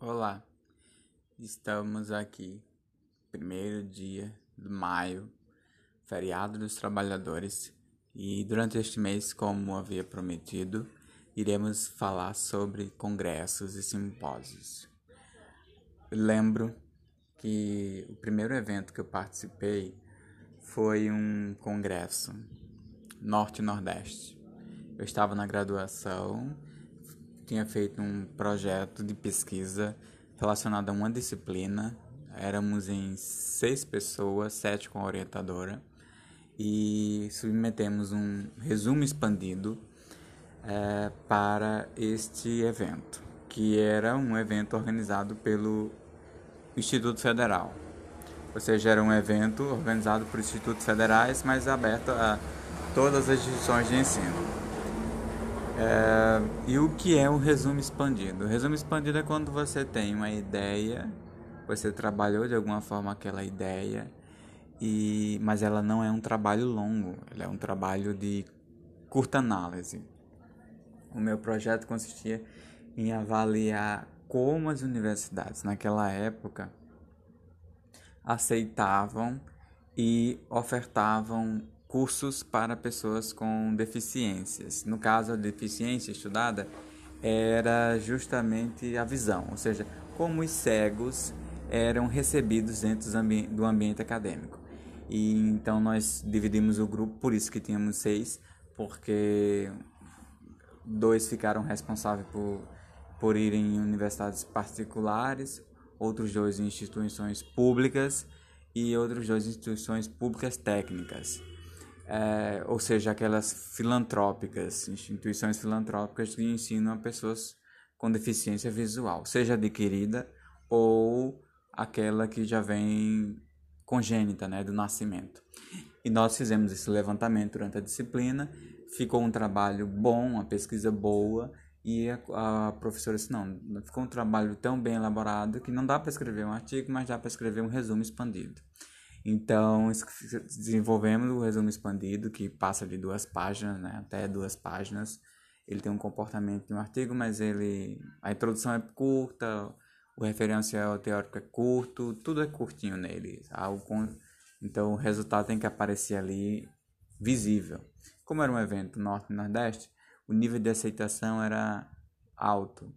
Olá, estamos aqui, primeiro dia de maio, feriado dos trabalhadores, e durante este mês, como havia prometido, iremos falar sobre congressos e simpósios. Lembro que o primeiro evento que eu participei foi um congresso Norte-Nordeste. Eu estava na graduação tinha feito um projeto de pesquisa relacionado a uma disciplina. Éramos em seis pessoas, sete com a orientadora, e submetemos um resumo expandido é, para este evento, que era um evento organizado pelo Instituto Federal. Ou seja, era um evento organizado por institutos federais, mas aberto a todas as instituições de ensino. É, e o que é o resumo expandido? O resumo expandido é quando você tem uma ideia, você trabalhou de alguma forma aquela ideia, e mas ela não é um trabalho longo, ela é um trabalho de curta análise. O meu projeto consistia em avaliar como as universidades naquela época aceitavam e ofertavam cursos para pessoas com deficiências. No caso, a deficiência estudada era justamente a visão, ou seja, como os cegos eram recebidos dentro do ambiente acadêmico. E então nós dividimos o grupo, por isso que tínhamos seis, porque dois ficaram responsáveis por, por irem em universidades particulares, outros dois em instituições públicas e outros dois em instituições públicas técnicas é, ou seja, aquelas filantrópicas, instituições filantrópicas que ensinam a pessoas com deficiência visual, seja adquirida ou aquela que já vem congênita, né, do nascimento. E nós fizemos esse levantamento durante a disciplina, ficou um trabalho bom, uma pesquisa boa, e a, a professora disse, não, ficou um trabalho tão bem elaborado que não dá para escrever um artigo, mas dá para escrever um resumo expandido. Então, desenvolvemos o resumo expandido, que passa de duas páginas, né, até duas páginas. Ele tem um comportamento de um artigo, mas ele a introdução é curta, o referencial teórico é curto, tudo é curtinho nele. Algo então, o resultado tem que aparecer ali visível. Como era um evento norte e nordeste, o nível de aceitação era alto.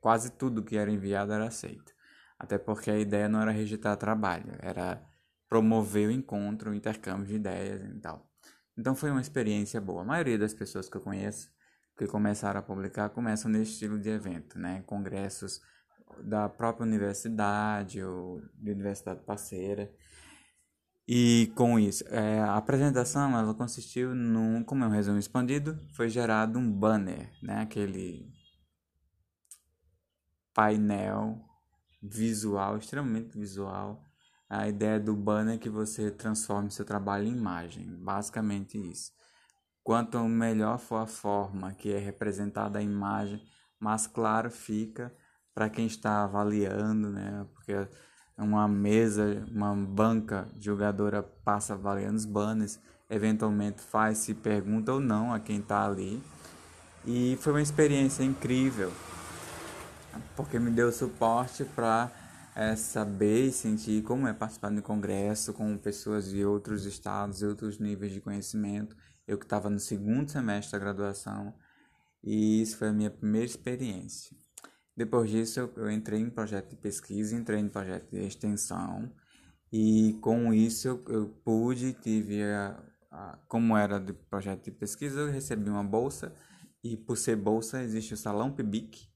Quase tudo que era enviado era aceito. Até porque a ideia não era rejeitar trabalho, era promover o encontro, o intercâmbio de ideias e tal. Então foi uma experiência boa. A maioria das pessoas que eu conheço que começaram a publicar começam nesse estilo de evento, né? Congressos da própria universidade ou de universidade parceira. E com isso, é, a apresentação ela consistiu num, como é um resumo expandido, foi gerado um banner, né? Aquele painel visual, extremamente visual, a ideia do banner é que você transforme seu trabalho em imagem, basicamente isso. Quanto melhor for a forma que é representada a imagem, mais claro fica para quem está avaliando, né? Porque uma mesa, uma banca jogadora passa avaliando os banners, eventualmente faz-se pergunta ou não a quem está ali. E foi uma experiência incrível, porque me deu suporte para é saber e sentir como é participar de congresso com pessoas de outros estados e outros níveis de conhecimento. Eu que estava no segundo semestre da graduação e isso foi a minha primeira experiência. Depois disso, eu, eu entrei em projeto de pesquisa, entrei em projeto de extensão e com isso eu, eu pude, tive a, a, como era de projeto de pesquisa, eu recebi uma bolsa e por ser bolsa existe o Salão PIBIC,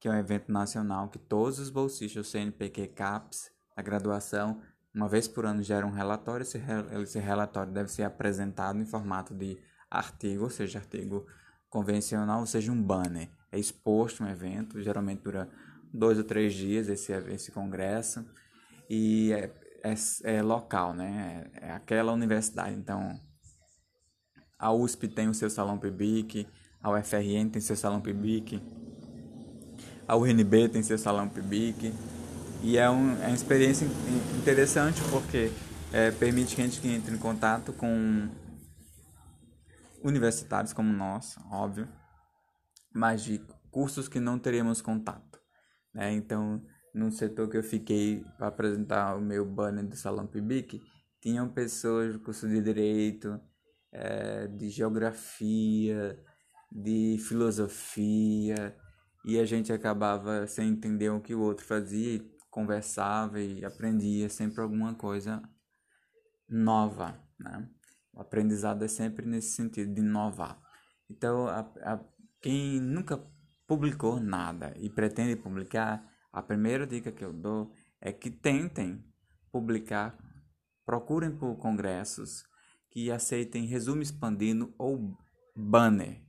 que é um evento nacional que todos os bolsistas CNPq CAPES da graduação, uma vez por ano, geram um relatório. Esse, esse relatório deve ser apresentado em formato de artigo, ou seja, artigo convencional, ou seja, um banner. É exposto um evento, geralmente dura dois ou três dias esse, esse congresso, e é, é, é local, né? É, é aquela universidade. Então, a USP tem o seu salão PIBIC, a UFRN tem seu salão PIBIC, a UNB tem seu salão PIBIC. E é, um, é uma experiência interessante porque é, permite que a gente entre em contato com universitários como nós, óbvio, mas de cursos que não teríamos contato. Né? Então, no setor que eu fiquei para apresentar o meu banner do Salão Pibic, tinham pessoas do curso de Direito, é, de Geografia, de Filosofia, e a gente acabava sem entender o que o outro fazia, conversava e aprendia sempre alguma coisa nova, né? O aprendizado é sempre nesse sentido de inovar. Então, a, a, quem nunca publicou nada e pretende publicar, a primeira dica que eu dou é que tentem publicar, procurem por congressos que aceitem resumo expandido ou banner,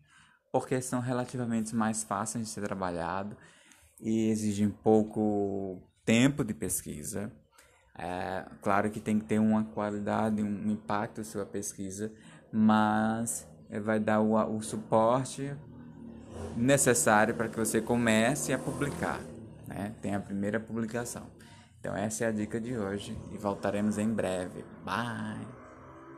porque são relativamente mais fáceis de ser trabalhado e exigem pouco tempo de pesquisa. É, claro que tem que ter uma qualidade, um impacto sua pesquisa, mas vai dar o, o suporte necessário para que você comece a publicar. Né? Tem a primeira publicação. Então, essa é a dica de hoje e voltaremos em breve. Bye!